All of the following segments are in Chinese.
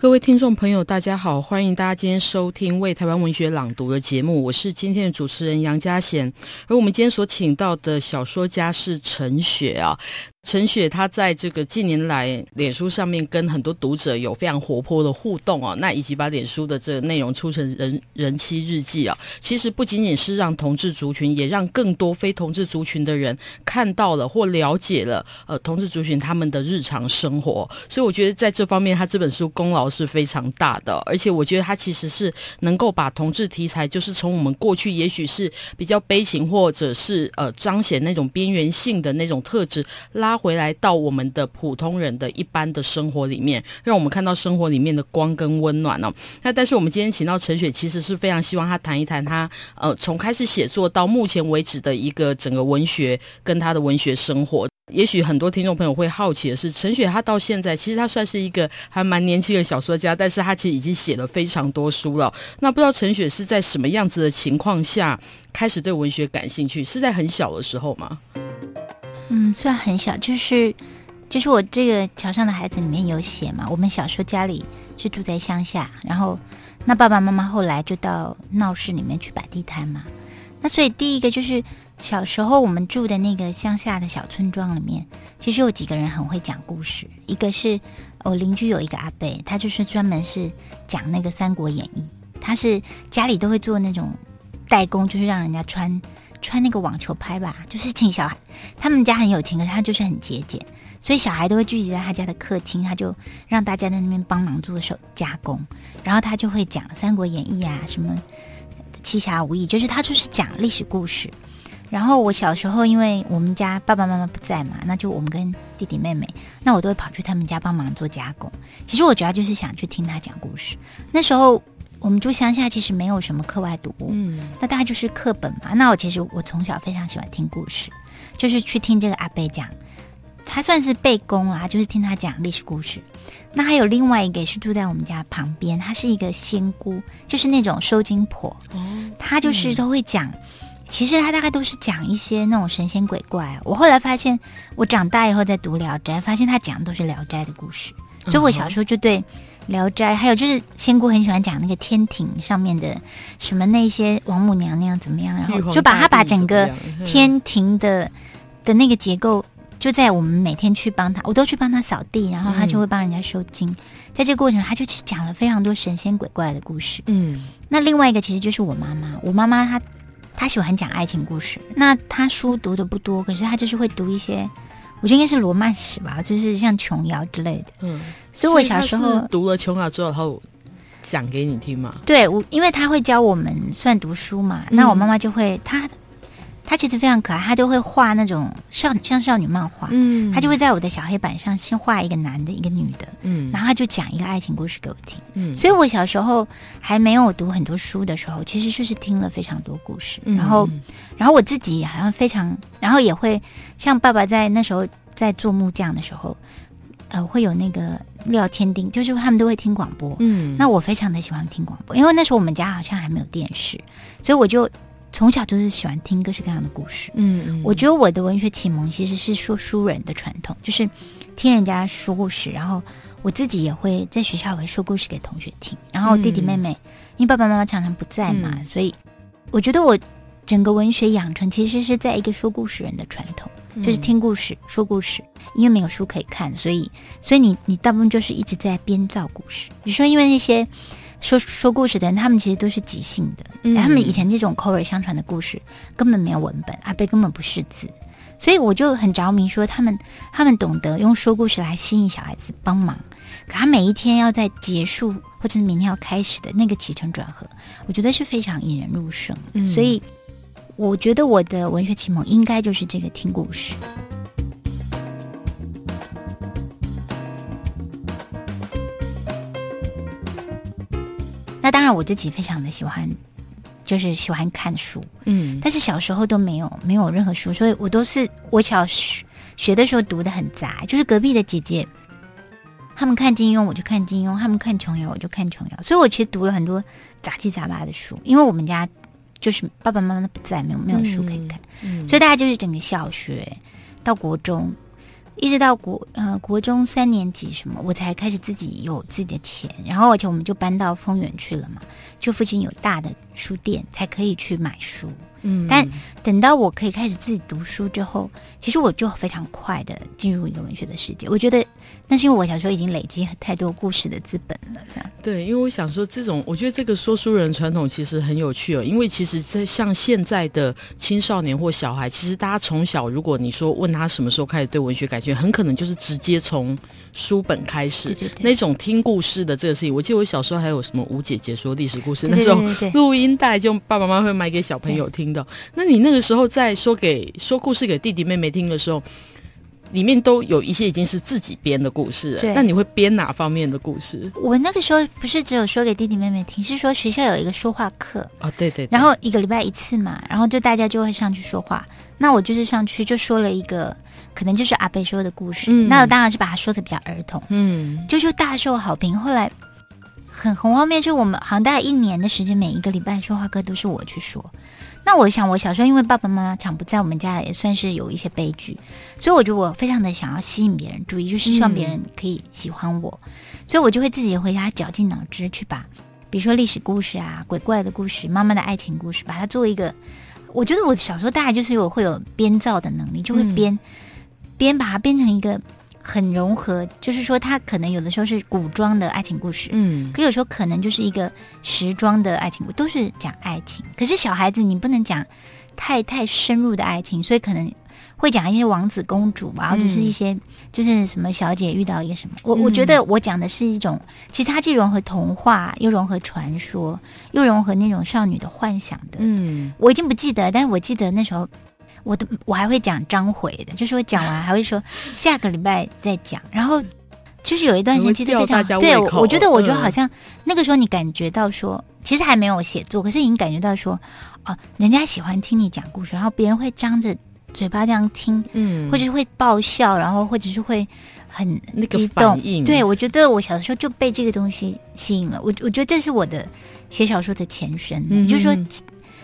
各位听众朋友，大家好，欢迎大家今天收听《为台湾文学朗读》的节目，我是今天的主持人杨佳贤，而我们今天所请到的小说家是陈雪啊。陈雪，她在这个近年来，脸书上面跟很多读者有非常活泼的互动哦，那以及把脸书的这个内容出成人人妻日记啊，其实不仅仅是让同志族群，也让更多非同志族群的人看到了或了解了呃同志族群他们的日常生活，所以我觉得在这方面，他这本书功劳是非常大的，而且我觉得他其实是能够把同志题材，就是从我们过去也许是比较悲情或者是呃彰显那种边缘性的那种特质拉。拉回来到我们的普通人的一般的生活里面，让我们看到生活里面的光跟温暖哦。那但是我们今天请到陈雪，其实是非常希望他谈一谈他呃从开始写作到目前为止的一个整个文学跟他的文学生活。也许很多听众朋友会好奇的是，陈雪他到现在其实他算是一个还蛮年轻的小说家，但是他其实已经写了非常多书了。那不知道陈雪是在什么样子的情况下开始对文学感兴趣？是在很小的时候吗？嗯，虽然很小，就是就是我这个桥上的孩子里面有写嘛。我们小时候家里是住在乡下，然后那爸爸妈妈后来就到闹市里面去摆地摊嘛。那所以第一个就是小时候我们住的那个乡下的小村庄里面，其实有几个人很会讲故事。一个是我邻居有一个阿伯，他就是专门是讲那个《三国演义》，他是家里都会做那种代工，就是让人家穿。穿那个网球拍吧，就是请小孩。他们家很有钱，可是他就是很节俭，所以小孩都会聚集在他家的客厅，他就让大家在那边帮忙做手加工，然后他就会讲《三国演义》啊，什么《七侠五义》，就是他就是讲历史故事。然后我小时候，因为我们家爸爸妈妈不在嘛，那就我们跟弟弟妹妹，那我都会跑去他们家帮忙做加工。其实我主要就是想去听他讲故事。那时候。我们住乡下，其实没有什么课外读物，嗯，那大概就是课本嘛。那我其实我从小非常喜欢听故事，就是去听这个阿贝讲，他算是背公啦，就是听他讲历史故事。那还有另外一个是住在我们家旁边，他是一个仙姑，就是那种收金婆，他就是都会讲，其实他大概都是讲一些那种神仙鬼怪。我后来发现，我长大以后在读《聊斋》，发现他讲的都是《聊斋》的故事，所以我小时候就对。聊斋，还有就是仙姑很喜欢讲那个天庭上面的什么那些王母娘娘怎么样，然后就把他把整个天庭的的那个结构，就在我们每天去帮他，我都去帮他扫地，然后他就会帮人家收惊。在这个过程，他就去讲了非常多神仙鬼怪的故事。嗯，那另外一个其实就是我妈妈，我妈妈她她喜欢讲爱情故事，那她书读的不多，可是她就是会读一些。我觉得应该是罗曼史吧，就是像琼瑶之类的。嗯，所以我小时候读了琼瑶之后，他讲给你听嘛。对，我因为他会教我们算读书嘛，嗯、那我妈妈就会他。他其实非常可爱，他就会画那种少像少女漫画，嗯，他就会在我的小黑板上先画一个男的，一个女的，嗯，然后他就讲一个爱情故事给我听，嗯，所以我小时候还没有读很多书的时候，其实就是听了非常多故事，嗯、然后，然后我自己好像非常，然后也会像爸爸在那时候在做木匠的时候，呃，会有那个廖天丁，就是他们都会听广播，嗯，那我非常的喜欢听广播，因为那时候我们家好像还没有电视，所以我就。从小就是喜欢听各式各样的故事，嗯，嗯，我觉得我的文学启蒙其实是说书人的传统，就是听人家说故事，然后我自己也会在学校会说故事给同学听，然后弟弟妹妹，嗯、因为爸爸妈妈常常不在嘛，嗯、所以我觉得我整个文学养成其实是在一个说故事人的传统，就是听故事、说故事，因为没有书可以看，所以所以你你大部分就是一直在编造故事，比如说因为那些。说说故事的人，他们其实都是即兴的。嗯、他们以前这种口耳相传的故事根本没有文本，阿贝根本不识字，所以我就很着迷，说他们他们懂得用说故事来吸引小孩子帮忙。可他每一天要在结束或者是明天要开始的那个起承转合，我觉得是非常引人入胜。嗯、所以我觉得我的文学启蒙应该就是这个听故事。那当然我自己非常的喜欢，就是喜欢看书，嗯，但是小时候都没有没有任何书，所以我都是我小学学的时候读的很杂，就是隔壁的姐姐，他们看金庸我就看金庸，他们看琼瑶我就看琼瑶，所以我其实读了很多杂七杂八的书，因为我们家就是爸爸妈妈都不在，没有没有书可以看，嗯。嗯、所以大家就是整个小学到国中。一直到国呃国中三年级什么，我才开始自己有自己的钱，然后而且我们就搬到丰原去了嘛，就附近有大的书店，才可以去买书。嗯，但等到我可以开始自己读书之后，其实我就非常快的进入一个文学的世界。我觉得那是因为我小时候已经累积太多故事的资本了，这样。对，因为我想说，这种我觉得这个说书人传统其实很有趣哦。因为其实，在像现在的青少年或小孩，其实大家从小，如果你说问他什么时候开始对文学感兴趣，很可能就是直接从书本开始。那种听故事的这个事情，我记得我小时候还有什么吴姐姐说历史故事，那时候录音带就爸爸妈妈会买给小朋友听。那你那个时候在说给说故事给弟弟妹妹听的时候，里面都有一些已经是自己编的故事了。那你会编哪方面的故事？我那个时候不是只有说给弟弟妹妹听，是说学校有一个说话课啊，哦，对，对对，然后一个礼拜一次嘛，然后就大家就会上去说话。那我就是上去就说了一个，可能就是阿贝说的故事。嗯，那我当然是把它说的比较儿童，嗯，就就大受好评。后来很很荒谬，就我们好像大概一年的时间，每一个礼拜说话课都是我去说。那我想，我小时候因为爸爸妈妈常不在，我们家也算是有一些悲剧，所以我觉得我非常的想要吸引别人注意，就是希望别人可以喜欢我，嗯、所以我就会自己回家绞尽脑汁去把，比如说历史故事啊、鬼怪的故事、妈妈的爱情故事，把它作为一个，我觉得我小时候大概就是我会有编造的能力，就会编编、嗯、把它编成一个。很融合，就是说，它可能有的时候是古装的爱情故事，嗯，可有时候可能就是一个时装的爱情故事，都是讲爱情。可是小孩子你不能讲太太深入的爱情，所以可能会讲一些王子公主吧，或者是一些就是什么小姐遇到一个什么。我我觉得我讲的是一种，其实它既融合童话，又融合传说，又融合那种少女的幻想的。嗯，我已经不记得，但是我记得那时候。我的我还会讲章回的，就是我讲完还会说下个礼拜再讲，然后就是有一段时间其实非常对，我觉得我觉得好像那个时候你感觉到说，其实还没有写作，可是已经感觉到说，哦，人家喜欢听你讲故事，然后别人会张着嘴巴这样听，嗯，或者是会爆笑，然后或者是会很激动，对，我觉得我小的时候就被这个东西吸引了，我我觉得这是我的写小说的前身，嗯，就是说。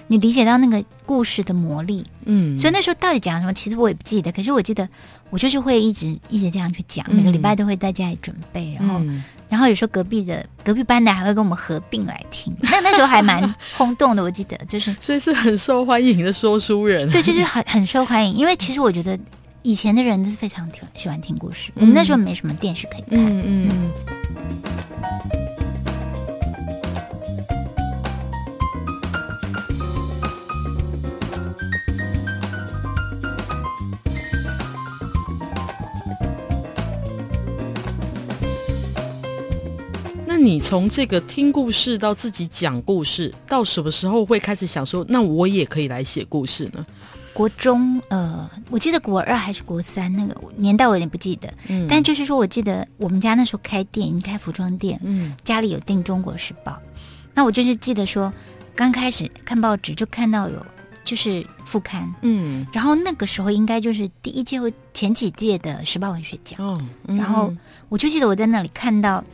你理解到那个故事的魔力，嗯，所以那时候到底讲什么，其实我也不记得。可是我记得，我就是会一直一直这样去讲，每个礼拜都会在家里准备，然后，嗯、然后有时候隔壁的隔壁班的还会跟我们合并来听。那那时候还蛮轰动的，我记得就是，所以是很受欢迎的说书人。对，就是很很受欢迎，因为其实我觉得以前的人都是非常喜欢听故事。嗯、我们那时候没什么电视可以看，嗯嗯。嗯你从这个听故事到自己讲故事，到什么时候会开始想说，那我也可以来写故事呢？国中，呃，我记得国二还是国三，那个年代我有点不记得。嗯，但就是说，我记得我们家那时候开店，开服装店，嗯，家里有订《中国时报》，那我就是记得说，刚开始看报纸就看到有就是副刊，嗯，然后那个时候应该就是第一届或前几届的时报文学奖，哦，嗯，然后我就记得我在那里看到。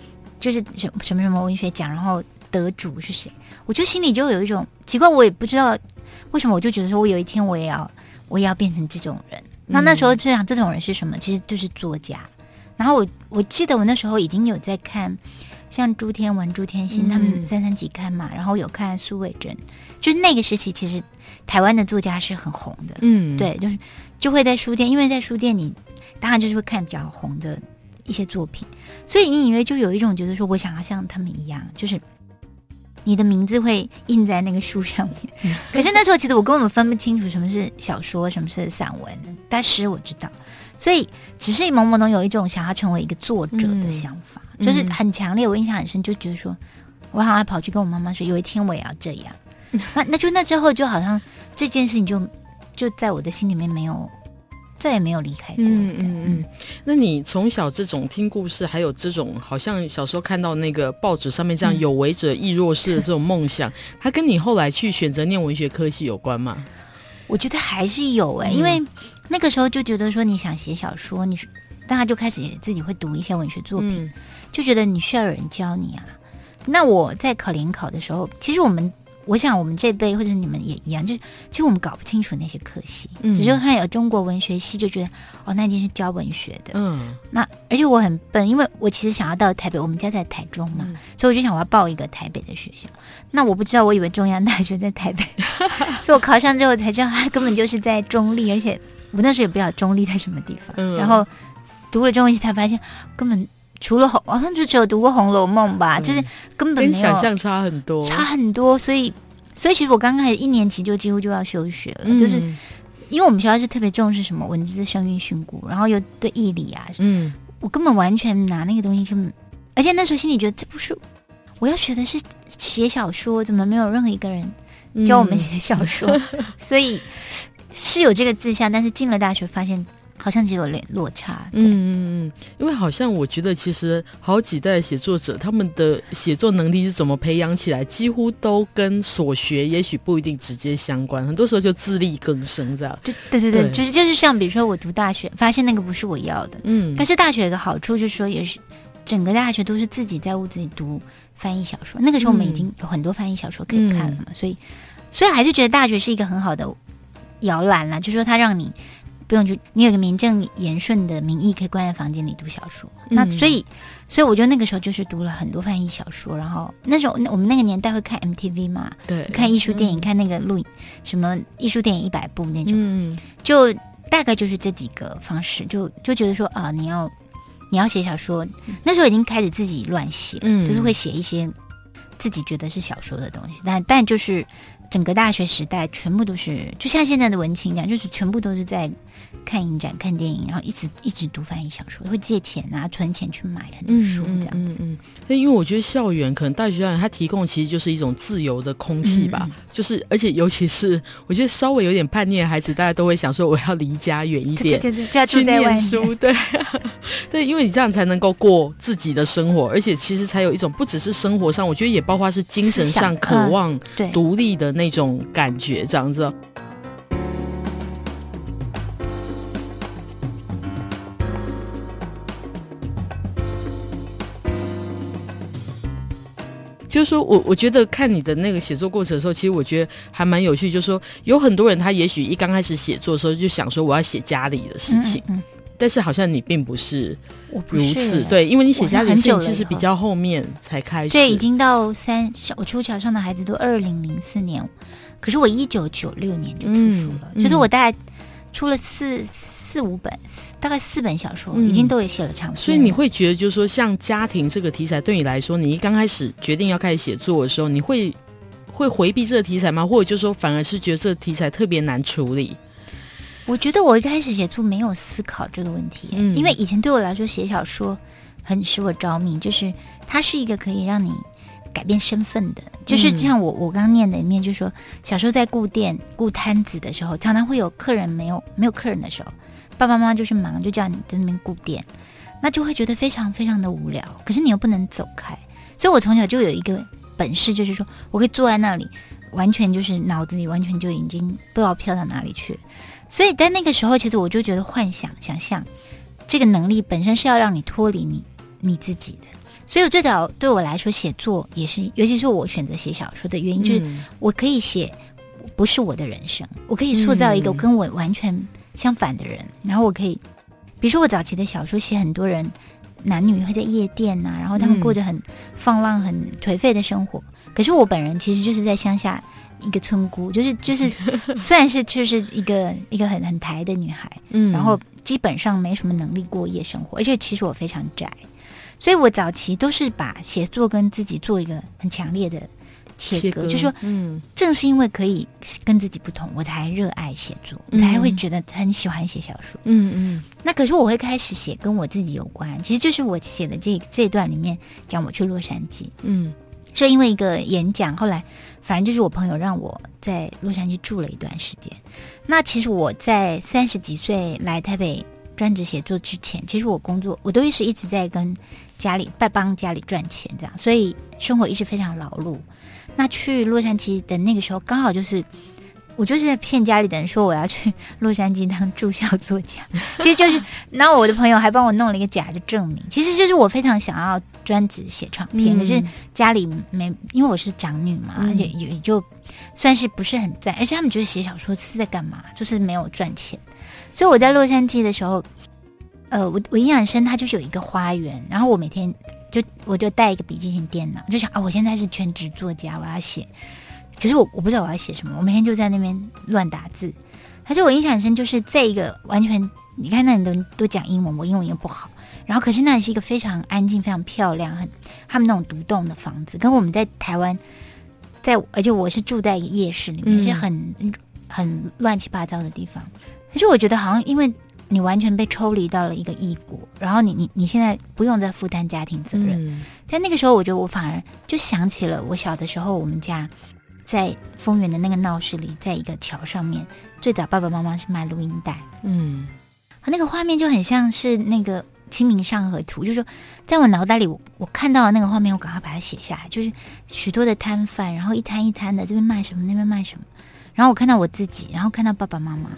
就是什什么什么文学奖，然后得主是谁？我就心里就有一种奇怪，我也不知道为什么，我就觉得说我有一天我也要，我也要变成这种人。那那时候这样，这种人是什么？其实就是作家。然后我我记得我那时候已经有在看，像朱天文、朱天心他们三三几刊嘛，然后有看苏伟珍，就是那个时期，其实台湾的作家是很红的。嗯，对，就是就会在书店，因为在书店里当然就是会看比较红的。一些作品，所以隐隐约就有一种觉得说，我想要像他们一样，就是你的名字会印在那个书上面。可是那时候，其实我根本分不清楚什么是小说，什么是散文，但诗我知道，所以只是懵懵懂有一种想要成为一个作者的想法，嗯、就是很强烈。我印象很深，就觉得说，我好像跑去跟我妈妈说，有一天我也要这样。那那就那之后，就好像这件事情就就在我的心里面没有。再也没有离开过。嗯嗯嗯。那你从小这种听故事，还有这种好像小时候看到那个报纸上面这样有为者亦若是的这种梦想，它、嗯、跟你后来去选择念文学科系有关吗？我觉得还是有哎、欸，因为那个时候就觉得说你想写小说，你大家就开始自己会读一些文学作品，嗯、就觉得你需要有人教你啊。那我在考联考的时候，其实我们。我想我们这辈或者你们也一样，就其实我们搞不清楚那些科系，嗯、只是看有中国文学系就觉得哦，那一定是教文学的。嗯，那而且我很笨，因为我其实想要到台北，我们家在台中嘛，嗯、所以我就想我要报一个台北的学校。那我不知道，我以为中央大学在台北，所以我考上之后才知道，它根本就是在中立，而且我那时候也不知道中立在什么地方。嗯、然后读了中文系才发现，根本。除了红，好像就只有读过《红楼梦》吧，嗯、就是根本没有想象差很多，差很多。所以，所以其实我刚开始一年级就几乎就要休学了，嗯、就是因为我们学校是特别重视什么文字、声韵、训诂，然后又对义理啊，嗯，我根本完全拿那个东西就，而且那时候心里觉得这不是我要学的是写小说，怎么没有任何一个人教我们写小说？嗯、所以是有这个志向，但是进了大学发现。好像只有落落差，嗯嗯嗯，因为好像我觉得其实好几代写作者他们的写作能力是怎么培养起来，几乎都跟所学也许不一定直接相关，很多时候就自力更生这样。对对对对，对就是就是像比如说我读大学，发现那个不是我要的，嗯，但是大学有个好处就是说也是整个大学都是自己在屋子里读翻译小说，那个时候我们已经有很多翻译小说可以看了嘛，嗯、所以所以还是觉得大学是一个很好的摇篮啦，就是说它让你。不用，去你有个名正言顺的名义，可以关在房间里读小说。嗯、那所以，所以我觉得那个时候就是读了很多翻译小说。然后那时候我们那个年代会看 MTV 嘛，对，看艺术电影，嗯、看那个录影，什么艺术电影一百部那种，嗯、就大概就是这几个方式，就就觉得说啊，你要你要写小说，那时候已经开始自己乱写，嗯、就是会写一些自己觉得是小说的东西，但但就是。整个大学时代，全部都是就像现在的文青一样，就是全部都是在看影展、看电影，然后一直一直读翻译小说，会借钱啊、存钱去买很多书这样子。嗯嗯，那、因为我觉得校园可能大学校园它提供其实就是一种自由的空气吧，嗯、就是而且尤其是我觉得稍微有点叛逆的孩子，大家都会想说我要离家远一点，对对对，就要去念书，对。对，因为你这样才能够过自己的生活，而且其实才有一种不只是生活上，我觉得也包括是精神上渴望独立的。那种感觉，这样子，就是说我我觉得看你的那个写作过程的时候，其实我觉得还蛮有趣。就是说，有很多人他也许一刚开始写作的时候就想说我要写家里的事情，嗯嗯，但是好像你并不是如此，对，因为你写家里的事情其实比较后面才开始，对，已经到三小我出桥上的孩子都二零零四年。可是我一九九六年就出书了，就是我大概出了四四五本，大概四本小说，嗯、已经都也写了长篇。所以你会觉得，就是说，像家庭这个题材，对你来说，你一刚开始决定要开始写作的时候，你会会回避这个题材吗？或者就是说，反而是觉得这个题材特别难处理？我觉得我一开始写作没有思考这个问题，嗯、因为以前对我来说写小说很使我着迷，就是它是一个可以让你。改变身份的，就是像我我刚刚念的一面，就是说小时候在顾店顾摊子的时候，常常会有客人没有没有客人的时候，爸爸妈妈就是忙，就叫你在那边顾店，那就会觉得非常非常的无聊。可是你又不能走开，所以我从小就有一个本事，就是说我可以坐在那里，完全就是脑子里完全就已经不知道飘到哪里去。所以在那个时候，其实我就觉得幻想想象这个能力本身是要让你脱离你你自己的。所以，最早对我来说，写作也是，尤其是我选择写小说的原因，就是我可以写不是我的人生，我可以塑造一个跟我完全相反的人。然后，我可以，比如说我早期的小说写很多人男女会在夜店呐、啊，然后他们过着很放浪、很颓废的生活。可是我本人其实就是在乡下一个村姑，就是就是 算是就是一个一个很很台的女孩，嗯，然后基本上没什么能力过夜生活，而且其实我非常宅。所以我早期都是把写作跟自己做一个很强烈的切割，就是说，嗯，正是因为可以跟自己不同，我才热爱写作，我才会觉得很喜欢写小说。嗯嗯。那可是我会开始写跟我自己有关，其实就是我写的这这段里面讲我去洛杉矶。嗯。所以因为一个演讲，后来反正就是我朋友让我在洛杉矶住了一段时间。那其实我在三十几岁来台北专职写作之前，其实我工作我都一直一直在跟家里在帮家里赚钱，这样，所以生活一直非常劳碌。那去洛杉矶的那个时候，刚好就是。我就是在骗家里的人说我要去洛杉矶当驻校作家，其实就是，然后我的朋友还帮我弄了一个假的证明，其实就是我非常想要专职写唱片，可是家里没，因为我是长女嘛，而且也就算是不是很在，而且他们觉得写小说是在干嘛，就是没有赚钱，所以我在洛杉矶的时候，呃，我我印象很深，它就是有一个花园，然后我每天就我就带一个笔记型电脑，就想啊，我现在是全职作家，我要写。可是我我不知道我要写什么，我每天就在那边乱打字。可是我印象很深，就是在一个完全，你看那里都都讲英文，我英文又不好。然后可是那里是一个非常安静、非常漂亮、很他们那种独栋的房子，跟我们在台湾，在而且我是住在一个夜市里面，是很很乱七八糟的地方。可是我觉得好像因为你完全被抽离到了一个异国，然后你你你现在不用再负担家庭责任。在那个时候，我觉得我反而就想起了我小的时候，我们家。在丰原的那个闹市里，在一个桥上面，最早爸爸妈妈是卖录音带，嗯，那个画面就很像是那个《清明上河图》，就是说，在我脑袋里，我我看到的那个画面，我赶快把它写下来，就是许多的摊贩，然后一摊一摊的，这边卖什么，那边卖什么，然后我看到我自己，然后看到爸爸妈妈，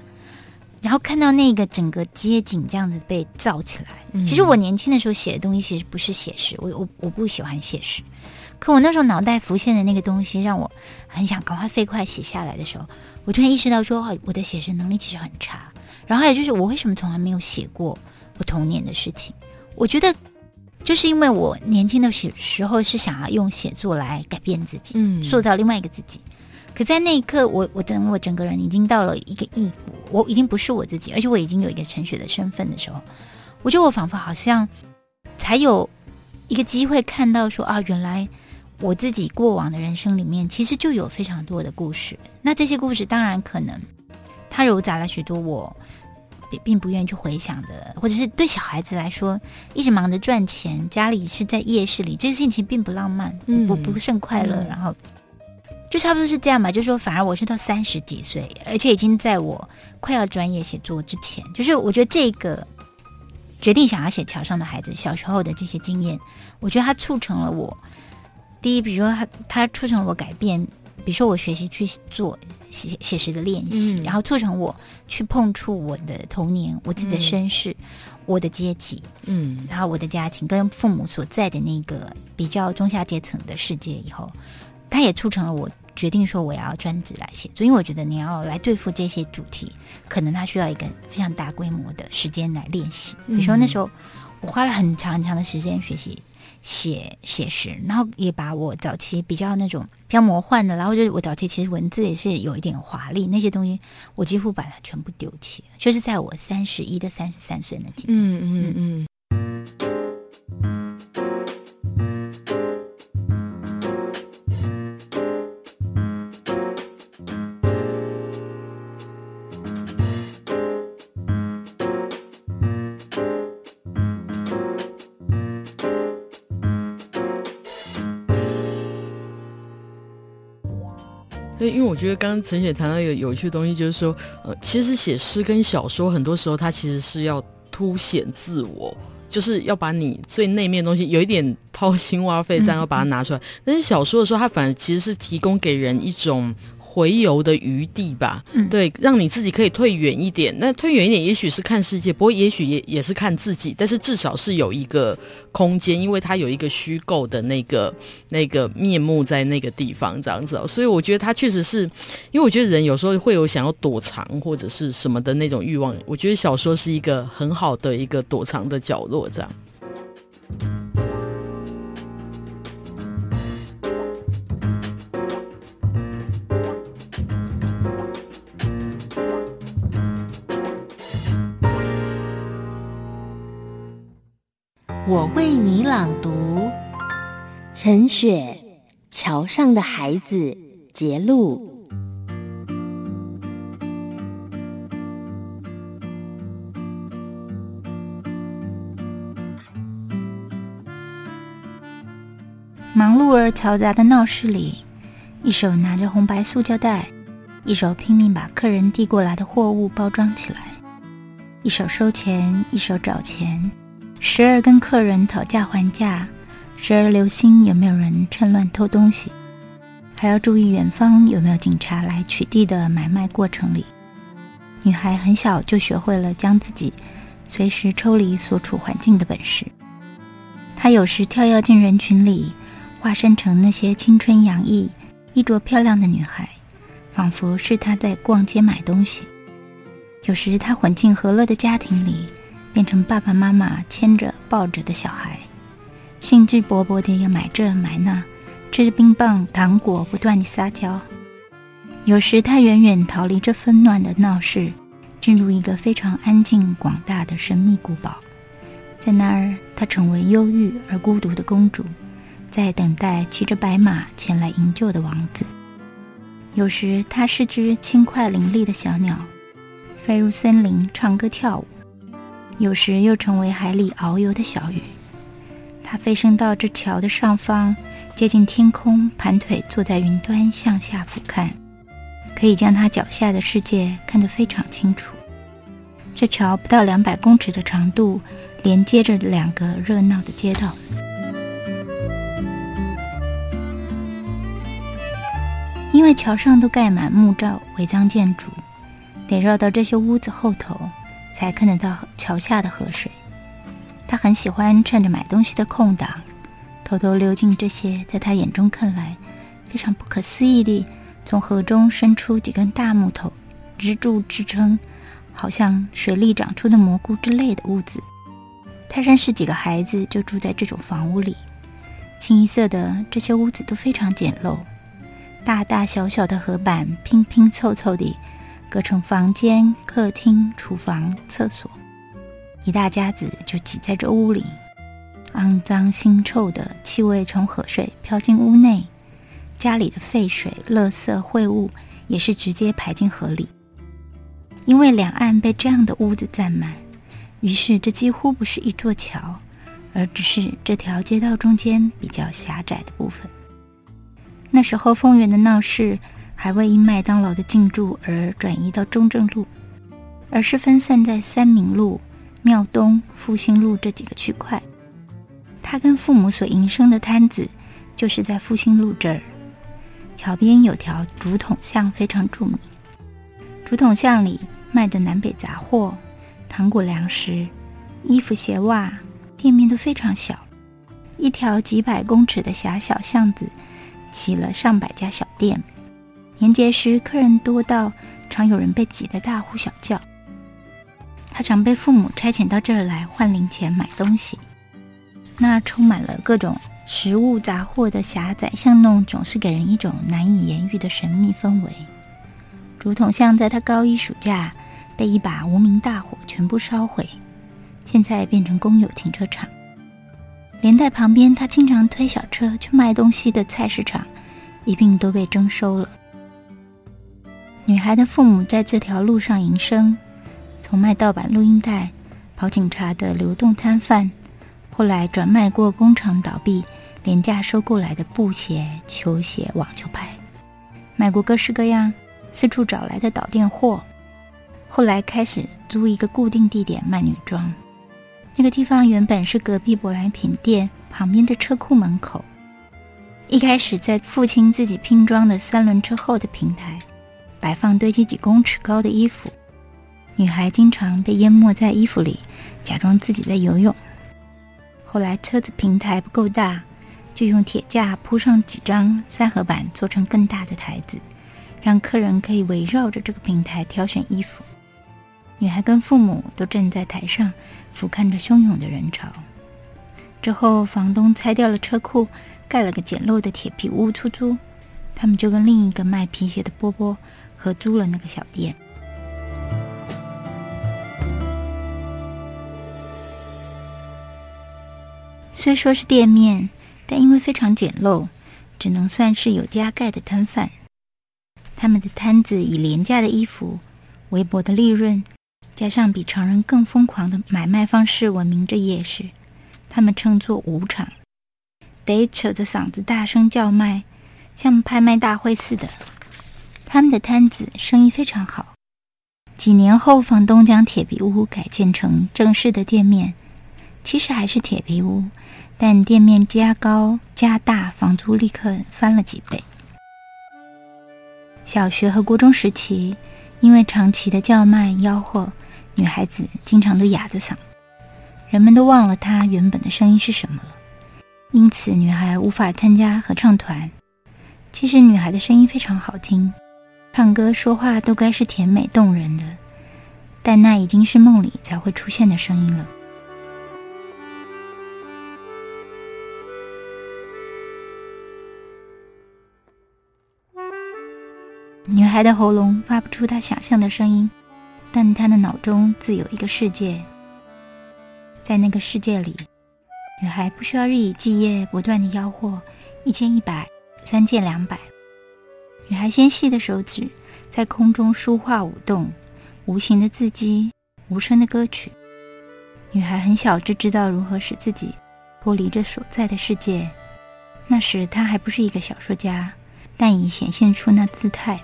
然后看到那个整个街景这样子被造起来。嗯、其实我年轻的时候写的东西，其实不是写实，我我我不喜欢写实。可我那时候脑袋浮现的那个东西，让我很想赶快飞快写下来的时候，我突然意识到说，哦，我的写实能力其实很差。然后还有就是，我为什么从来没有写过我童年的事情？我觉得，就是因为我年轻的时时候是想要用写作来改变自己，嗯，塑造另外一个自己。可在那一刻，我我等我整个人已经到了一个异国，我已经不是我自己，而且我已经有一个陈雪的身份的时候，我觉得我仿佛好像才有一个机会看到说啊，原来。我自己过往的人生里面，其实就有非常多的故事。那这些故事当然可能，它糅杂了许多我并不愿意去回想的，或者是对小孩子来说，一直忙着赚钱，家里是在夜市里，这个事情并不浪漫，嗯、不不甚快乐。然后就差不多是这样吧。就是说，反而我是到三十几岁，而且已经在我快要专业写作之前，就是我觉得这个决定想要写桥上的孩子小时候的这些经验，我觉得它促成了我。第一，比如说他，他促成了我改变，比如说我学习去做写写实的练习，嗯、然后促成我去碰触我的童年、我自己的身世、嗯、我的阶级，嗯，然后我的家庭跟父母所在的那个比较中下阶层的世界以后，他也促成了我决定说我要专职来写作，因为我觉得你要来对付这些主题，可能它需要一个非常大规模的时间来练习。比如说那时候我花了很长很长的时间学习。写写实，然后也把我早期比较那种比较魔幻的，然后就是我早期其实文字也是有一点华丽那些东西，我几乎把它全部丢弃，就是在我三十一到三十三岁那几年。嗯嗯嗯。因为我觉得刚刚陈雪谈到一个有趣的东西，就是说，呃，其实写诗跟小说很多时候它其实是要凸显自我，就是要把你最内面的东西有一点掏心挖肺这样要把它拿出来。但是小说的时候，它反而其实是提供给人一种。回游的余地吧，嗯，对，让你自己可以退远一点。那退远一点，也许是看世界，不过也许也也是看自己。但是至少是有一个空间，因为它有一个虚构的那个那个面目在那个地方，这样子哦。所以我觉得它确实是，因为我觉得人有时候会有想要躲藏或者是什么的那种欲望。我觉得小说是一个很好的一个躲藏的角落，这样。我为你朗读，陈雪，桥上的孩子，节录。忙碌而嘈杂的闹市里，一手拿着红白塑胶袋，一手拼命把客人递过来的货物包装起来，一手收钱，一手找钱，时而跟客人讨价还价，时而留心有没有人趁乱偷东西，还要注意远方有没有警察来取缔的买卖过程里，女孩很小就学会了将自己随时抽离所处环境的本事。她有时跳跃进人群里，化身成那些青春洋溢、衣着漂亮的女孩，仿佛是她在逛街买东西；有时她混进和乐的家庭里，变成爸爸妈妈牵着抱着的小孩，兴致勃勃地要买这买那，吃着冰棒糖果，不断地撒娇。有时他远远逃离这纷乱的闹市。进入一个非常安静、广大的神秘古堡，在那儿，他成为忧郁而孤独的公主，在等待骑着白马前来营救的王子。有时，他是只轻快伶俐的小鸟，飞入森林唱歌跳舞；有时，又成为海里遨游的小鱼。它飞升到这桥的上方，接近天空，盘腿坐在云端，向下俯瞰。可以将它脚下的世界看得非常清楚。这桥不到两百公尺的长度，连接着两个热闹的街道。因为桥上都盖满木造违章建筑，得绕到这些屋子后头，才看得到桥下的河水。他很喜欢趁着买东西的空档，偷偷溜进这些在他眼中看来非常不可思议的。从河中伸出几根大木头，支柱支撑，好像水里长出的蘑菇之类的屋子。他认识几个孩子，就住在这种房屋里。清一色的这些屋子都非常简陋，大大小小的河板拼拼凑凑地隔成房间、客厅、厨房、厕所。一大家子就挤在这屋里，肮脏腥臭的气味从河水飘进屋内。家里的废水、垃圾、秽物也是直接排进河里，因为两岸被这样的屋子占满，于是这几乎不是一座桥，而只是这条街道中间比较狭窄的部分。那时候，丰原的闹市还未因麦当劳的进驻而转移到中正路，而是分散在三民路、庙东、复兴路这几个区块。他跟父母所营生的摊子，就是在复兴路这儿。桥边有条竹筒巷，非常著名。竹筒巷里卖的南北杂货、糖果、粮食、衣服、鞋袜，店面都非常小。一条几百公尺的狭小巷子，挤了上百家小店。年节时客人多到，常有人被挤得大呼小叫。他常被父母差遣到这儿来换零钱买东西。那充满了各种。食物杂货的狭窄巷弄，总是给人一种难以言喻的神秘氛围。竹筒巷在他高一暑假被一把无名大火全部烧毁，现在变成公有停车场，连带旁边他经常推小车去卖东西的菜市场一并都被征收了。女孩的父母在这条路上营生，从卖盗版录音带、跑警察的流动摊贩，后来转卖过工厂倒闭。廉价收购来的布鞋、球鞋、网球拍，买过各式各样，四处找来的导电货。后来开始租一个固定地点卖女装。那个地方原本是隔壁舶来品店旁边的车库门口。一开始在父亲自己拼装的三轮车后的平台，摆放堆积几公尺高的衣服。女孩经常被淹没在衣服里，假装自己在游泳。后来车子平台不够大。就用铁架铺上几张三合板，做成更大的台子，让客人可以围绕着这个平台挑选衣服。女孩跟父母都站在台上，俯瞰着汹涌的人潮。之后，房东拆掉了车库，盖了个简陋的铁皮屋出租。他们就跟另一个卖皮鞋的波波合租了那个小店。虽说是店面。但因为非常简陋，只能算是有加盖的摊贩。他们的摊子以廉价的衣服、微薄的利润，加上比常人更疯狂的买卖方式闻名这夜市。他们称作“武场”。得扯着嗓子大声叫卖，像拍卖大会似的。他们的摊子生意非常好。几年后，房东将铁皮屋改建成正式的店面，其实还是铁皮屋，但店面加高加大，房租立刻翻了几倍。小学和国中时期，因为长期的叫卖吆喝，女孩子经常都哑着嗓，人们都忘了她原本的声音是什么了。因此，女孩无法参加合唱团。其实，女孩的声音非常好听，唱歌说话都该是甜美动人的，但那已经是梦里才会出现的声音了。女孩的喉咙发不出她想象的声音，但她的脑中自有一个世界。在那个世界里，女孩不需要日以继夜不断的吆喝一千一百、三千两百。女孩纤细的手指在空中书画舞动，无形的字迹，无声的歌曲。女孩很小就知道如何使自己脱离这所在的世界。那时她还不是一个小说家，但已显现出那姿态。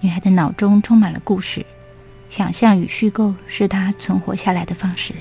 女孩的脑中充满了故事，想象与虚构是她存活下来的方式。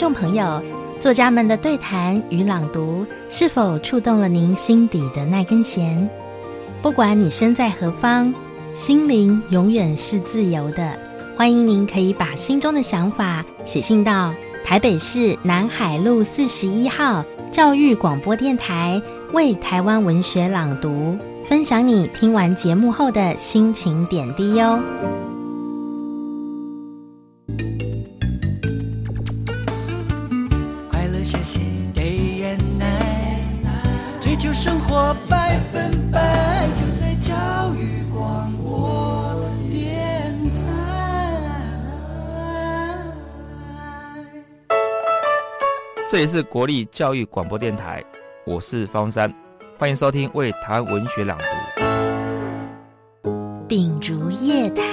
众朋友，作家们的对谈与朗读是否触动了您心底的那根弦？不管你身在何方，心灵永远是自由的。欢迎您可以把心中的想法写信到台北市南海路四十一号教育广播电台，为台湾文学朗读，分享你听完节目后的心情点滴哟。里是国立教育广播电台，我是方山，欢迎收听《为台湾文学朗读》。秉烛夜谈。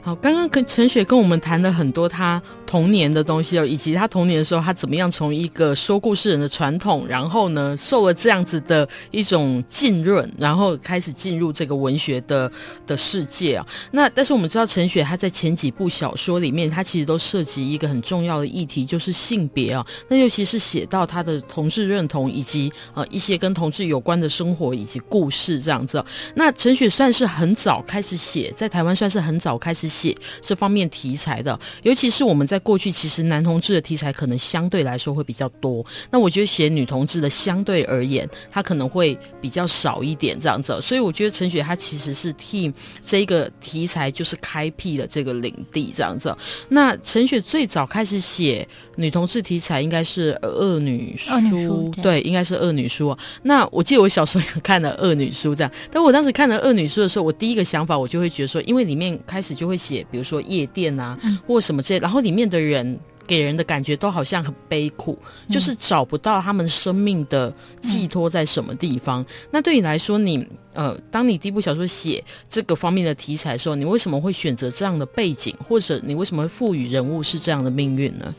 好，刚刚跟陈雪跟我们谈了很多他童年的东西哦，以及他童年的时候，他怎么样从一个说故事人的传统，然后呢，受了这样子的一种浸润，然后开始进入这个文学的的世界啊。那但是我们知道，陈雪他在前几部小说里面，他其实都涉及一个很重要的议题，就是性别啊。那尤其是写到他的同志认同，以及呃一些跟同志有关的生活以及故事这样子。那陈雪算是很早开始写，在台湾算是很早开始。写这方面题材的，尤其是我们在过去，其实男同志的题材可能相对来说会比较多。那我觉得写女同志的相对而言，他可能会比较少一点这样子。所以我觉得陈雪她其实是替这个题材就是开辟了这个领地这样子。那陈雪最早开始写女同志题材，应该是《恶女书》，书对，应该是《恶女书》。那我记得我小时候也看了《恶女书》这样，但我当时看了《恶女书》的时候，我第一个想法我就会觉得说，因为里面开始就会。写，比如说夜店啊，或什么这些，然后里面的人给人的感觉都好像很悲苦，嗯、就是找不到他们生命的寄托在什么地方。嗯、那对你来说，你呃，当你第一部小说写这个方面的题材的时候，你为什么会选择这样的背景，或者你为什么会赋予人物是这样的命运呢？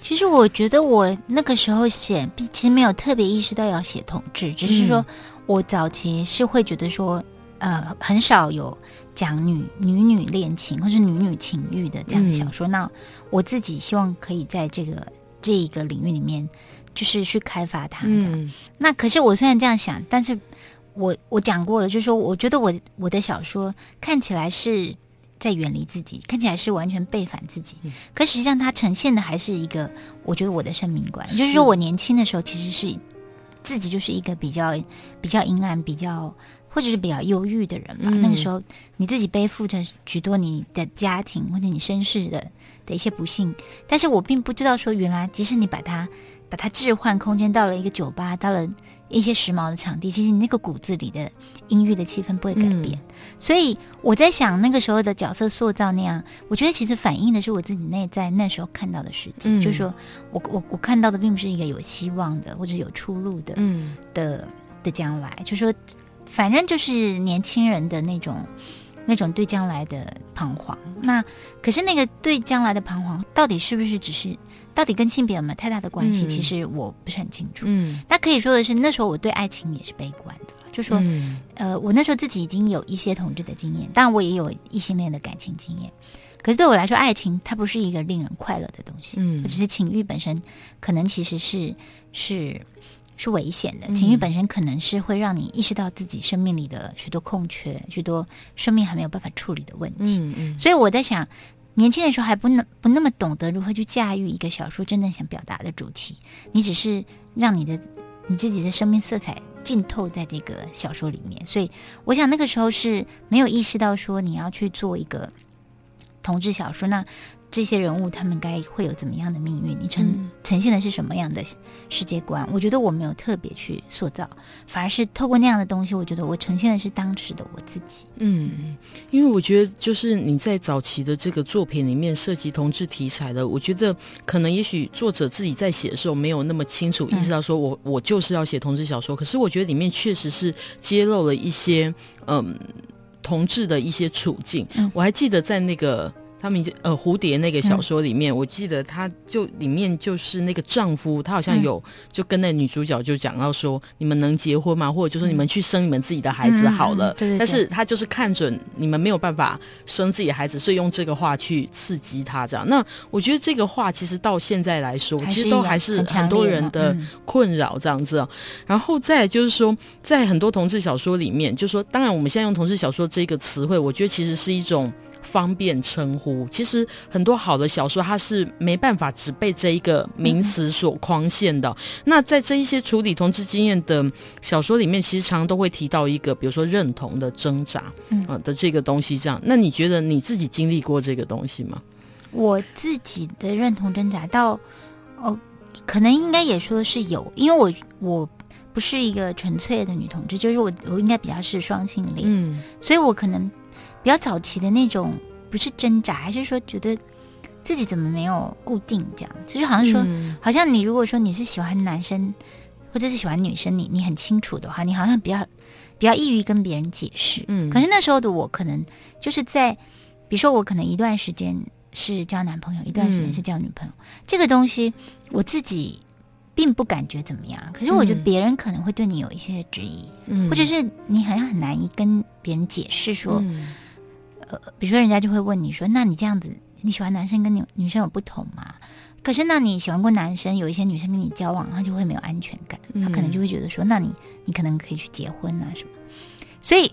其实我觉得我那个时候写，其实没有特别意识到要写同志，只是说我早期是会觉得说。呃，很少有讲女女女恋情或是女女情欲的这样的小说。嗯、那我自己希望可以在这个这一个领域里面，就是去开发它。嗯，那可是我虽然这样想，但是我我讲过了，就是说，我觉得我我的小说看起来是在远离自己，看起来是完全背反自己。嗯、可实际上，它呈现的还是一个，我觉得我的生命观，是就是说我年轻的时候其实是自己就是一个比较比较阴暗、比较。或者是比较忧郁的人嘛。嗯、那个时候你自己背负着许多你的家庭或者你身世的的一些不幸，但是我并不知道说，原来即使你把它把它置换空间到了一个酒吧，到了。一些时髦的场地，其实你那个骨子里的阴郁的气氛不会改变，嗯、所以我在想那个时候的角色塑造那样，我觉得其实反映的是我自己内在那时候看到的世界，嗯、就是说我我我看到的并不是一个有希望的或者有出路的，嗯。的的将来，就是说反正就是年轻人的那种那种对将来的彷徨。那可是那个对将来的彷徨，到底是不是只是？到底跟性别有没有太大的关系？嗯、其实我不是很清楚。嗯，那可以说的是，那时候我对爱情也是悲观的，就说，嗯、呃，我那时候自己已经有一些同志的经验，当然我也有异性恋的感情经验。可是对我来说，爱情它不是一个令人快乐的东西。嗯，只是情欲本身可能其实是是是危险的。情绪本身可能是会让你意识到自己生命里的许多空缺，许多生命还没有办法处理的问题。嗯嗯，所以我在想。年轻的时候还不能不那么懂得如何去驾驭一个小说真正想表达的主题，你只是让你的你自己的生命色彩浸透在这个小说里面，所以我想那个时候是没有意识到说你要去做一个同志小说那。这些人物他们该会有怎么样的命运？你呈呈现的是什么样的世界观？我觉得我没有特别去塑造，反而是透过那样的东西，我觉得我呈现的是当时的我自己。嗯，因为我觉得就是你在早期的这个作品里面涉及同志题材的，我觉得可能也许作者自己在写的时候没有那么清楚意识到说我我就是要写同志小说，可是我觉得里面确实是揭露了一些嗯同志的一些处境。我还记得在那个。他们呃，蝴蝶那个小说里面，嗯、我记得他就里面就是那个丈夫，他好像有就跟那女主角就讲到说，你们能结婚吗？或者就说你们去生你们自己的孩子好了。嗯、对对对，但是他就是看准你们没有办法生自己的孩子，所以用这个话去刺激他这样。那我觉得这个话其实到现在来说，其实都还是很多人的困扰这样子。嗯、然后再就是说，在很多同志小说里面，就是说当然我们现在用同志小说这个词汇，我觉得其实是一种。方便称呼，其实很多好的小说，它是没办法只被这一个名词所框限的。嗯、那在这一些处理同志经验的小说里面，其实常常都会提到一个，比如说认同的挣扎，嗯、呃、的这个东西。这样，那你觉得你自己经历过这个东西吗？我自己的认同挣扎到，哦，可能应该也说是有，因为我我不是一个纯粹的女同志，就是我我应该比较是双性恋，嗯，所以我可能。比较早期的那种，不是挣扎，还是说觉得自己怎么没有固定这样？就是好像说，嗯、好像你如果说你是喜欢男生，或者是喜欢女生，你你很清楚的话，你好像比较比较易于跟别人解释。嗯，可是那时候的我，可能就是在，比如说我可能一段时间是交男朋友，一段时间是交女朋友，嗯、这个东西我自己并不感觉怎么样。可是我觉得别人可能会对你有一些质疑，嗯，或者是你好像很难以跟别人解释说。嗯呃，比如说，人家就会问你说：“那你这样子，你喜欢男生跟女女生有不同吗？”可是，那你喜欢过男生，有一些女生跟你交往，他就会没有安全感，他可能就会觉得说：“那你你可能可以去结婚啊什么。”所以，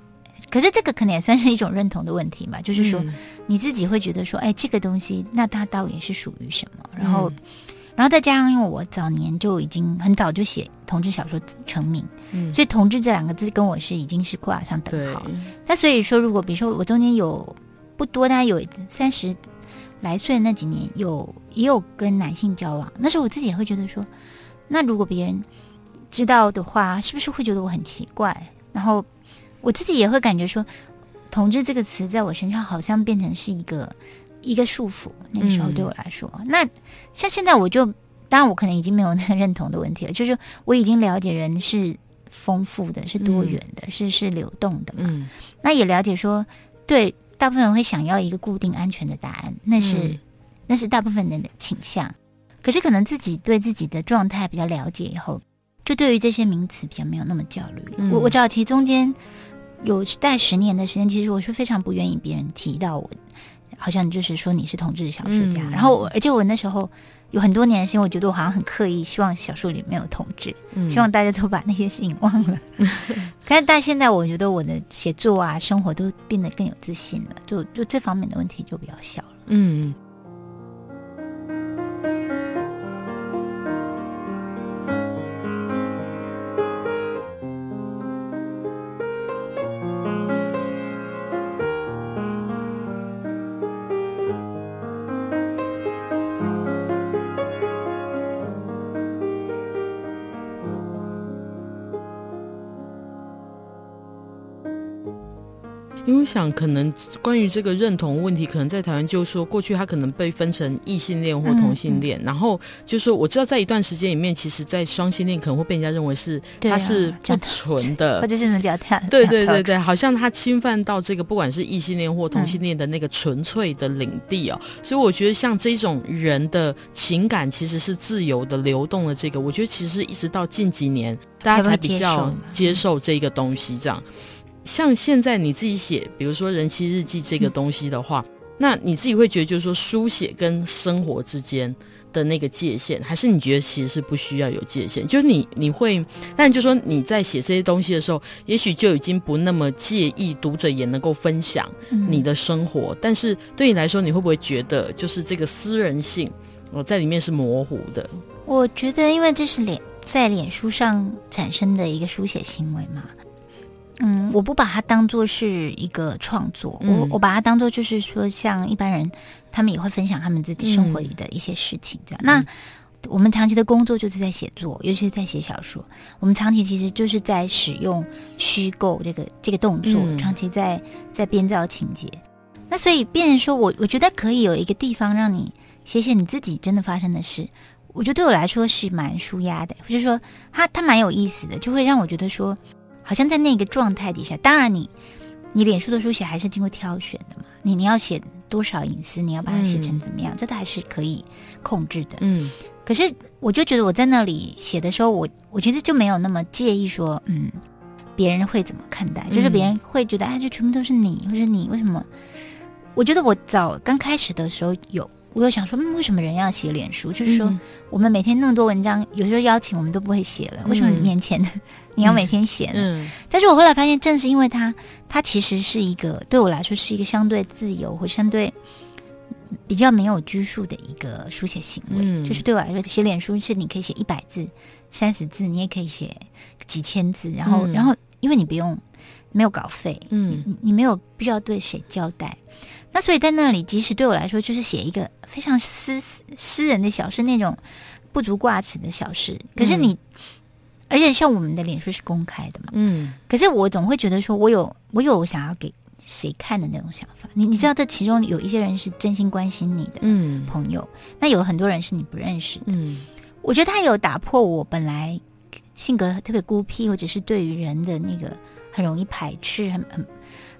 可是这个可能也算是一种认同的问题嘛，就是说你自己会觉得说：“哎，这个东西，那它到底是属于什么？”然后。然后再加上，因为我早年就已经很早就写同志小说成名，嗯，所以“同志”这两个字跟我是已经是挂上等号。那所以说，如果比如说我中间有不多，大概有三十来岁那几年有也有跟男性交往，那时候我自己也会觉得说，那如果别人知道的话，是不是会觉得我很奇怪？然后我自己也会感觉说，“同志”这个词在我身上好像变成是一个。一个束缚，那个时候对我来说，嗯、那像现在我就，当然我可能已经没有那个认同的问题了，就是我已经了解人是丰富的，是多元的，嗯、是是流动的嘛。嗯、那也了解说，对大部分人会想要一个固定安全的答案，那是、嗯、那是大部分人的倾向。可是可能自己对自己的状态比较了解以后，就对于这些名词比较没有那么焦虑。嗯、我我知道其实中间有带十年的时间，其实我是非常不愿意别人提到我。好像就是说你是同志小说家，嗯、然后而且我那时候有很多年的时间，我觉得我好像很刻意，希望小说里没有同志，嗯、希望大家都把那些事情忘了。但是但现在我觉得我的写作啊，生活都变得更有自信了，就就这方面的问题就比较小了。嗯。因为我想可能关于这个认同问题，可能在台湾就是说，过去他可能被分成异性恋或同性恋，然后就是说我知道在一段时间里面，其实，在双性恋可能会被人家认为是他是不纯的，或者是比较跳，对对对对，好像他侵犯到这个不管是异性恋或同性恋的那个纯粹的领地哦，嗯、所以我觉得像这种人的情感其实是自由的流动的，这个我觉得其实一直到近几年大家才比较接受这个东西这样。像现在你自己写，比如说人妻日记这个东西的话，嗯、那你自己会觉得就是说书写跟生活之间的那个界限，还是你觉得其实是不需要有界限？就是你你会，但就说你在写这些东西的时候，也许就已经不那么介意读者也能够分享你的生活，嗯、但是对你来说，你会不会觉得就是这个私人性哦在里面是模糊的？我觉得，因为这是脸在脸书上产生的一个书写行为嘛。嗯，我不把它当做是一个创作，嗯、我我把它当做就是说，像一般人，他们也会分享他们自己生活里的一些事情这样。嗯、那我们长期的工作就是在写作，尤其是在写小说，我们长期其实就是在使用虚构这个这个动作，嗯、长期在在编造情节。那所以，变成说我我觉得可以有一个地方让你写写你自己真的发生的事，我觉得对我来说是蛮舒压的，或者说它它蛮有意思的，就会让我觉得说。好像在那个状态底下，当然你，你脸书的书写还是经过挑选的嘛。你你要写多少隐私，你要把它写成怎么样，嗯、这都还是可以控制的。嗯，可是我就觉得我在那里写的时候，我我其实就没有那么介意说，嗯，别人会怎么看待，就是别人会觉得，哎，这全部都是你，或者你为什么？我觉得我早刚开始的时候有。我有想说，嗯，为什么人要写脸书？就是说，我们每天那么多文章，有时候邀请我们都不会写了，为什么面前的你要每天写？嗯，但是我后来发现，正是因为它，它其实是一个对我来说是一个相对自由或相对比较没有拘束的一个书写行为。嗯，就是对我来说，写脸书是你可以写一百字、三十字，你也可以写几千字，然后，然后因为你不用没有稿费，嗯，你你没有必须要对谁交代。那所以在那里，即使对我来说，就是写一个非常私私人的小事，那种不足挂齿的小事。可是你，嗯、而且像我们的脸书是公开的嘛，嗯。可是我总会觉得说，我有我有想要给谁看的那种想法。你你知道，这其中有一些人是真心关心你的嗯朋友，嗯、那有很多人是你不认识的。嗯，我觉得他有打破我本来性格特别孤僻，或者是对于人的那个很容易排斥，很很。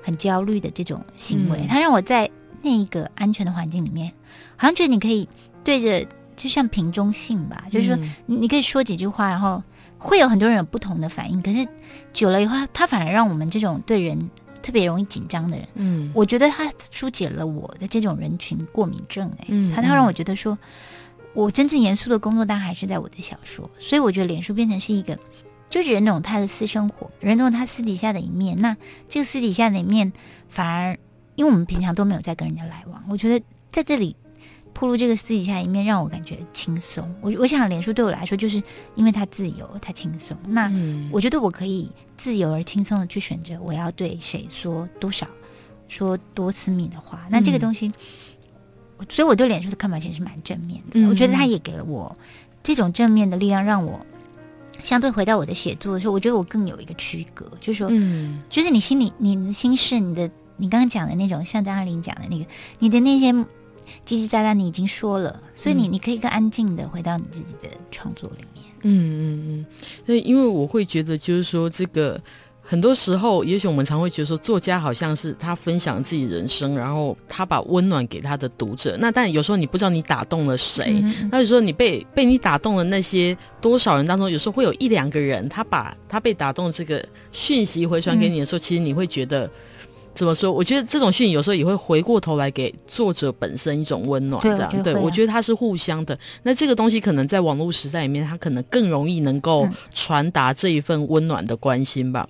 很焦虑的这种行为，他让我在那一个安全的环境里面，好像觉得你可以对着，就像瓶中信吧，就是说你你可以说几句话，然后会有很多人有不同的反应。可是久了以后，他反而让我们这种对人特别容易紧张的人，嗯，我觉得他疏解了我的这种人群过敏症。哎，嗯，他他让我觉得说，我真正严肃的工作当然还是在我的小说，所以我觉得脸书变成是一个。就是人总他的私生活，人总他私底下的一面。那这个私底下的一面，反而因为我们平常都没有在跟人家来往，我觉得在这里暴露这个私底下一面，让我感觉轻松。我我想，脸书对我来说，就是因为它自由，它轻松。那我觉得我可以自由而轻松的去选择我要对谁说多少，说多私密的话。那这个东西，所以我对脸书的看法其实是蛮正面的。我觉得它也给了我这种正面的力量，让我。相对回到我的写作的时候，我觉得我更有一个区隔，就是说，嗯，就是你心里你的心事，你的你刚刚讲的那种，像张爱玲讲的那个，你的那些叽叽喳喳，你已经说了，所以你你可以更安静的回到你自己的创作里面。嗯嗯嗯，所以因为我会觉得，就是说这个。很多时候，也许我们常会觉得说，作家好像是他分享自己人生，然后他把温暖给他的读者。那但有时候你不知道你打动了谁，嗯、那有时候你被被你打动的那些多少人当中，有时候会有一两个人，他把他被打动这个讯息回传给你的时候，嗯、其实你会觉得怎么说？我觉得这种讯息有时候也会回过头来给作者本身一种温暖，这样对。我觉得它是互相的。那这个东西可能在网络时代里面，它可能更容易能够传达这一份温暖的关心吧。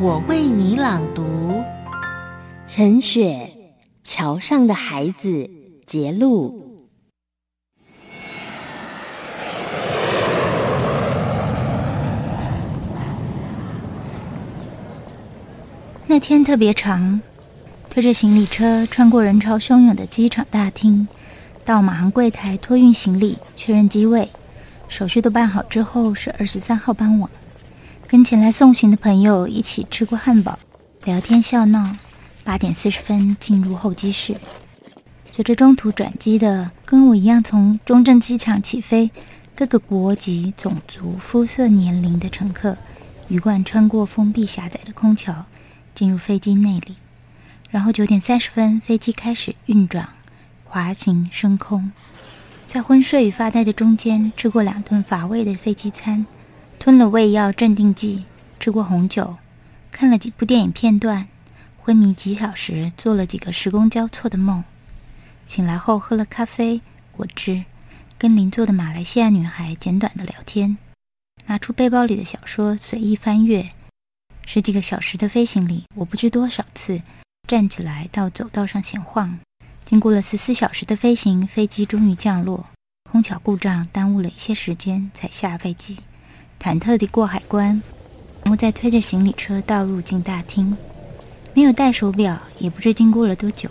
我为你朗读。陈雪，桥上的孩子，节录。那天特别长，推着行李车穿过人潮汹涌的机场大厅，到马航柜台托运行李，确认机位，手续都办好之后，是二十三号傍晚，跟前来送行的朋友一起吃过汉堡，聊天笑闹，八点四十分进入候机室。随着中途转机的，跟我一样从中正机场起飞，各个国籍、种族、肤色、年龄的乘客，鱼贯穿过封闭狭窄的空桥。进入飞机内里，然后九点三十分，飞机开始运转、滑行、升空。在昏睡与发呆的中间，吃过两顿乏味的飞机餐，吞了胃药镇定剂，吃过红酒，看了几部电影片段，昏迷几小时，做了几个时空交错的梦。醒来后喝了咖啡、果汁，跟邻座的马来西亚女孩简短的聊天，拿出背包里的小说随意翻阅。十几个小时的飞行里，我不知多少次站起来到走道上闲晃。经过了十四小时的飞行，飞机终于降落。空调故障耽误了一些时间才下飞机，忐忑地过海关，然后再推着行李车倒入境大厅。没有带手表，也不知经过了多久，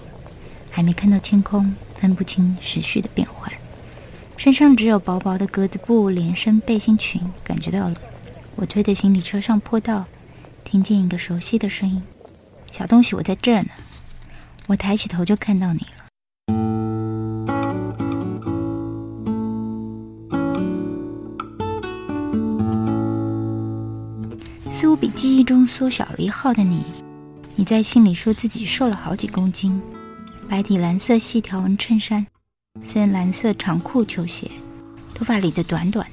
还没看到天空，分不清时序的变换。身上只有薄薄的格子布连身背心裙，感觉到了。我推着行李车上坡道。听见一个熟悉的声音：“小东西，我在这儿呢。”我抬起头就看到你了。似乎比记忆中缩小了一号的你。你在信里说自己瘦了好几公斤。白底蓝色细条纹衬衫，深蓝色长裤球鞋，头发理得短短，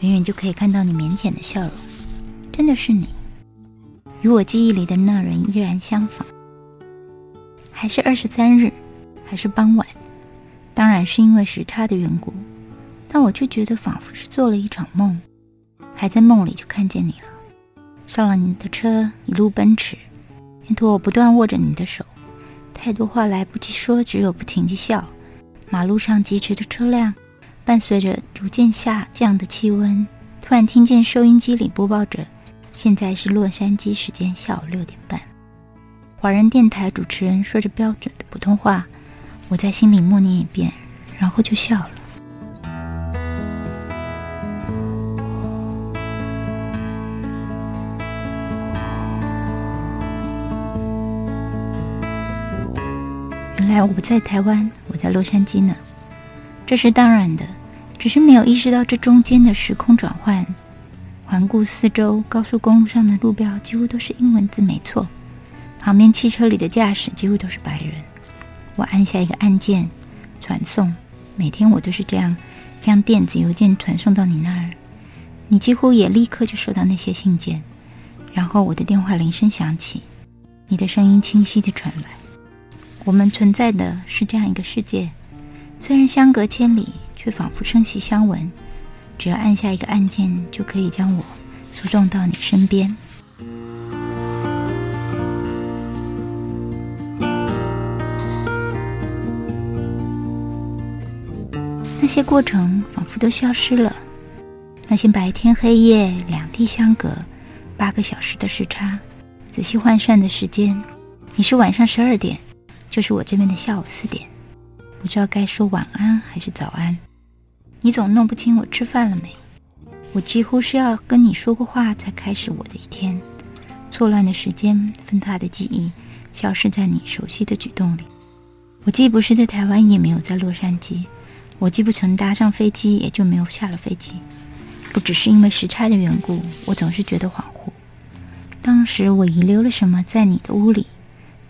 远远就可以看到你腼腆的笑容。真的是你。与我记忆里的那人依然相仿，还是二十三日，还是傍晚，当然是因为时差的缘故，但我却觉得仿佛是做了一场梦，还在梦里就看见你了，上了你的车，一路奔驰，沿途我不断握着你的手，太多话来不及说，只有不停地笑。马路上疾驰的车辆，伴随着逐渐下降的气温，突然听见收音机里播报着。现在是洛杉矶时间下午六点半，华人电台主持人说着标准的普通话，我在心里默念一遍，然后就笑了。来我不在台湾，我在洛杉矶呢，这是当然的，只是没有意识到这中间的时空转换。环顾四周，高速公路上的路标几乎都是英文字，没错。旁边汽车里的驾驶几乎都是白人。我按下一个按键，传送。每天我都是这样将电子邮件传送到你那儿，你几乎也立刻就收到那些信件。然后我的电话铃声响起，你的声音清晰地传来。我们存在的是这样一个世界，虽然相隔千里，却仿佛声息相闻。只要按下一个按键，就可以将我输送到你身边。那些过程仿佛都消失了，那些白天黑夜两地相隔八个小时的时差，仔细换算的时间，你是晚上十二点，就是我这边的下午四点，不知道该说晚安还是早安。你总弄不清我吃饭了没？我几乎是要跟你说过话才开始我的一天。错乱的时间，分沓的记忆，消失在你熟悉的举动里。我既不是在台湾，也没有在洛杉矶。我既不曾搭上飞机，也就没有下了飞机。不只是因为时差的缘故，我总是觉得恍惚。当时我遗留了什么在你的屋里？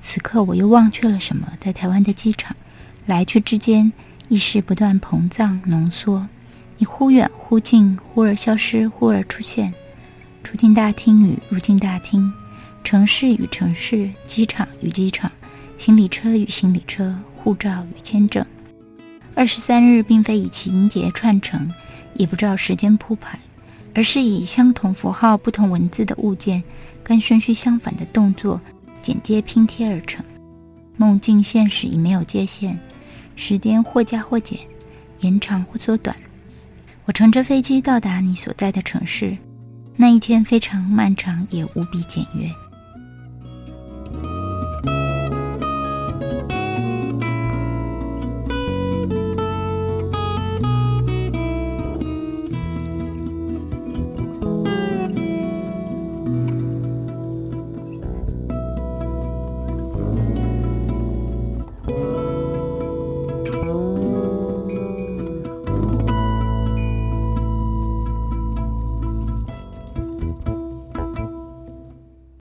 此刻我又忘却了什么在台湾的机场？来去之间。意识不断膨胀浓缩，你忽远忽近，忽而消失，忽而出现。出境大厅与入境大厅，城市与城市，机场与机场，行李车与行李车，护照与签证。二十三日并非以情节串成，也不照时间铺排，而是以相同符号、不同文字的物件，跟顺序相反的动作，剪接拼贴而成。梦境现实已没有界限，时间或加或减，延长或缩短。我乘着飞机到达你所在的城市，那一天非常漫长，也无比简约。